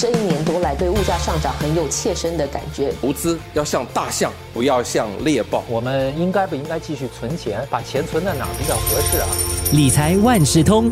这一年多来对物价上涨很有切身的感觉。投资要像大象，不要像猎豹。我们应该不应该继续存钱？把钱存在哪比较合适啊？理财万事通，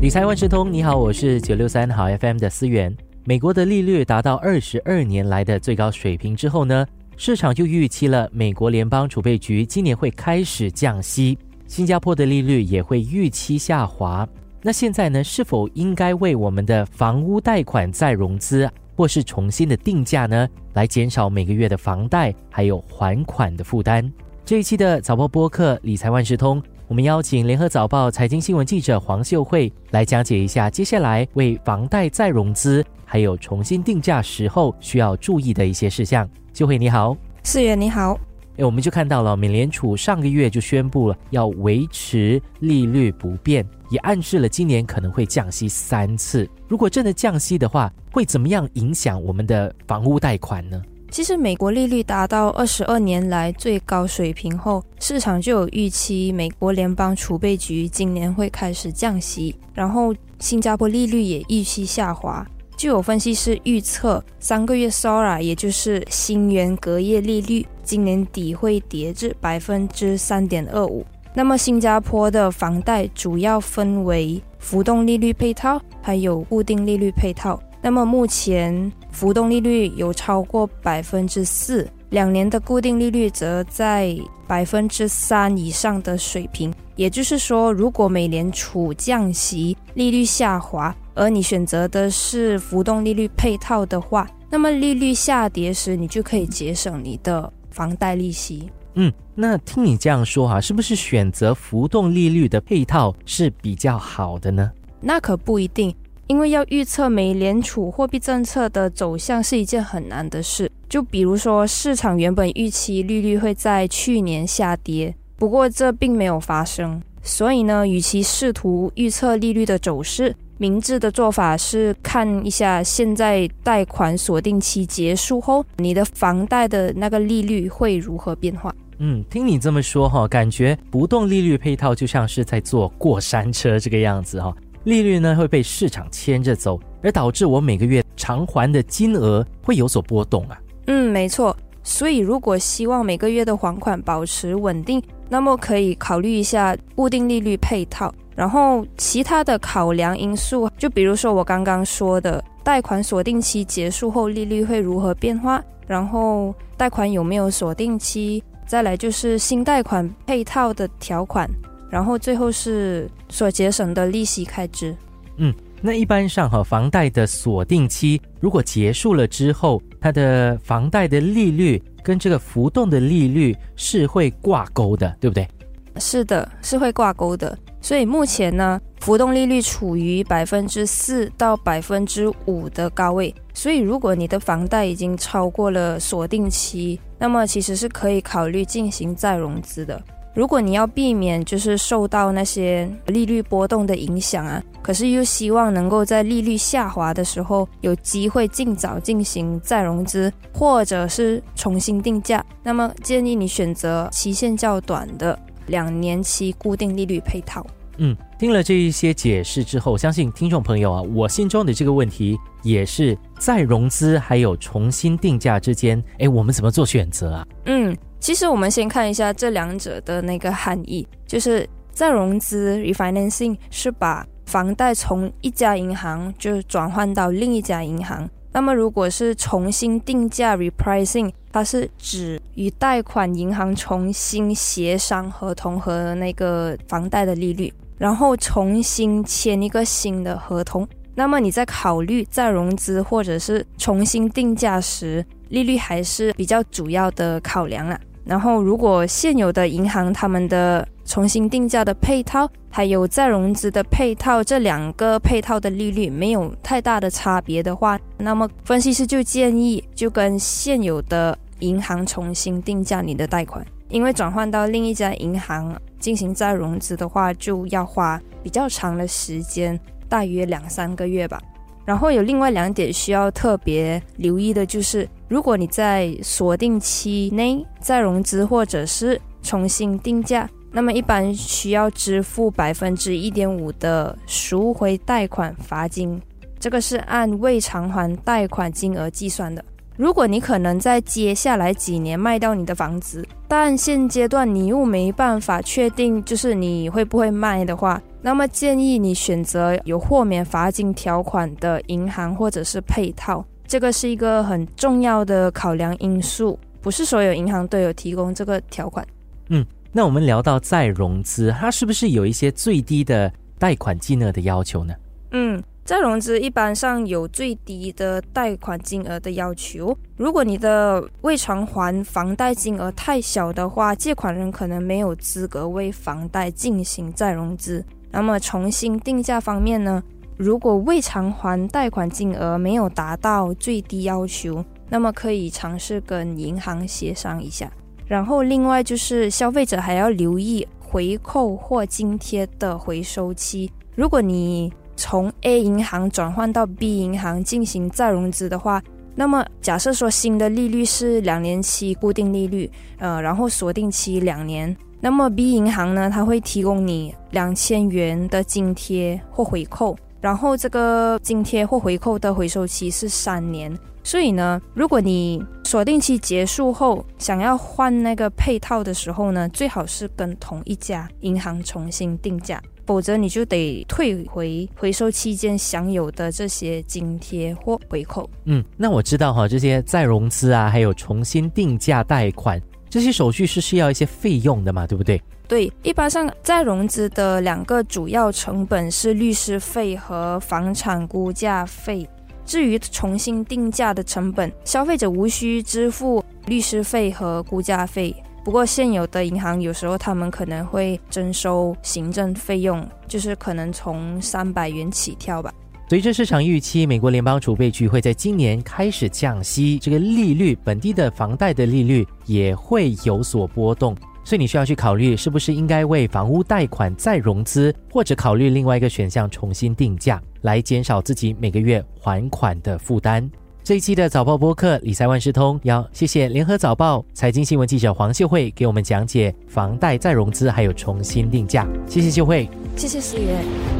理财万事通，你好，我是九六三好 FM 的思源。美国的利率达到二十二年来的最高水平之后呢，市场就预期了美国联邦储备局今年会开始降息，新加坡的利率也会预期下滑。那现在呢，是否应该为我们的房屋贷款再融资，或是重新的定价呢，来减少每个月的房贷还有还款的负担？这一期的早报播客理财万事通。我们邀请联合早报财经新闻记者黄秀慧来讲解一下接下来为房贷再融资还有重新定价时候需要注意的一些事项。秀慧你好，四月你好。哎，我们就看到了美联储上个月就宣布了要维持利率不变，也暗示了今年可能会降息三次。如果真的降息的话，会怎么样影响我们的房屋贷款呢？其实，美国利率达到二十二年来最高水平后，市场就有预期美国联邦储备局今年会开始降息，然后新加坡利率也预期下滑。就有分析师预测，三个月 SORA，也就是新元隔夜利率，今年底会跌至百分之三点二五。那么，新加坡的房贷主要分为浮动利率配套，还有固定利率配套。那么目前浮动利率有超过百分之四，两年的固定利率则在百分之三以上的水平。也就是说，如果美联储降息，利率下滑，而你选择的是浮动利率配套的话，那么利率下跌时，你就可以节省你的房贷利息。嗯，那听你这样说哈，是不是选择浮动利率的配套是比较好的呢？那可不一定。因为要预测美联储货币政策的走向是一件很难的事。就比如说，市场原本预期利率会在去年下跌，不过这并没有发生。所以呢，与其试图预测利率的走势，明智的做法是看一下现在贷款锁定期结束后，你的房贷的那个利率会如何变化。嗯，听你这么说哈，感觉不动利率配套就像是在坐过山车这个样子哈。利率呢会被市场牵着走，而导致我每个月偿还的金额会有所波动啊。嗯，没错。所以如果希望每个月的还款保持稳定，那么可以考虑一下固定利率配套。然后其他的考量因素，就比如说我刚刚说的，贷款锁定期结束后利率会如何变化，然后贷款有没有锁定期，再来就是新贷款配套的条款。然后最后是所节省的利息开支。嗯，那一般上哈，房贷的锁定期如果结束了之后，它的房贷的利率跟这个浮动的利率是会挂钩的，对不对？是的，是会挂钩的。所以目前呢，浮动利率处于百分之四到百分之五的高位。所以如果你的房贷已经超过了锁定期，那么其实是可以考虑进行再融资的。如果你要避免就是受到那些利率波动的影响啊，可是又希望能够在利率下滑的时候有机会尽早进行再融资，或者是重新定价，那么建议你选择期限较短的两年期固定利率配套。嗯，听了这一些解释之后，相信听众朋友啊，我心中的这个问题也是再融资还有重新定价之间，哎，我们怎么做选择啊？嗯。其实我们先看一下这两者的那个含义，就是再融资 （refinancing） 是把房贷从一家银行就转换到另一家银行。那么如果是重新定价 （repricing），它是指与贷款银行重新协商合同和那个房贷的利率，然后重新签一个新的合同。那么你在考虑再融资或者是重新定价时，利率还是比较主要的考量了。然后，如果现有的银行他们的重新定价的配套，还有再融资的配套，这两个配套的利率没有太大的差别的话，那么分析师就建议就跟现有的银行重新定价你的贷款，因为转换到另一家银行进行再融资的话，就要花比较长的时间，大约两三个月吧。然后有另外两点需要特别留意的，就是如果你在锁定期内再融资或者是重新定价，那么一般需要支付百分之一点五的赎回贷款罚金，这个是按未偿还贷款金额计算的。如果你可能在接下来几年卖掉你的房子，但现阶段你又没办法确定就是你会不会卖的话，那么建议你选择有豁免罚金条款的银行或者是配套，这个是一个很重要的考量因素，不是所有银行都有提供这个条款。嗯，那我们聊到再融资，它是不是有一些最低的贷款金额的要求呢？嗯。再融资一般上有最低的贷款金额的要求，如果你的未偿还房贷金额太小的话，借款人可能没有资格为房贷进行再融资。那么重新定价方面呢？如果未偿还贷款金额没有达到最低要求，那么可以尝试跟银行协商一下。然后另外就是消费者还要留意回扣或津贴的回收期，如果你从 A 银行转换到 B 银行进行再融资的话，那么假设说新的利率是两年期固定利率，呃，然后锁定期两年，那么 B 银行呢，它会提供你两千元的津贴或回扣，然后这个津贴或回扣的回收期是三年。所以呢，如果你锁定期结束后想要换那个配套的时候呢，最好是跟同一家银行重新定价。否则你就得退回回收期间享有的这些津贴或回扣。嗯，那我知道哈，这些再融资啊，还有重新定价贷款这些手续是需要一些费用的嘛，对不对？对，一般上再融资的两个主要成本是律师费和房产估价费。至于重新定价的成本，消费者无需支付律师费和估价费。不过，现有的银行有时候他们可能会征收行政费用，就是可能从三百元起跳吧。随着市场预期，美国联邦储备局会在今年开始降息，这个利率，本地的房贷的利率也会有所波动，所以你需要去考虑是不是应该为房屋贷款再融资，或者考虑另外一个选项重新定价，来减少自己每个月还款的负担。这一期的早报播客理财万事通，要谢谢联合早报财经新闻记者黄秀慧给我们讲解房贷再融资还有重新定价。谢谢秀慧，谢谢思源。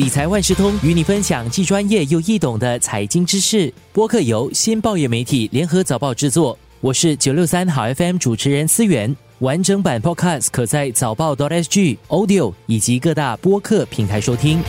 理财万事通与你分享既专业又易懂的财经知识。播客由新报业媒体联合早报制作，我是九六三好 FM 主持人思源。完整版 Podcast 可在早报 .sg Audio 以及各大播客平台收听。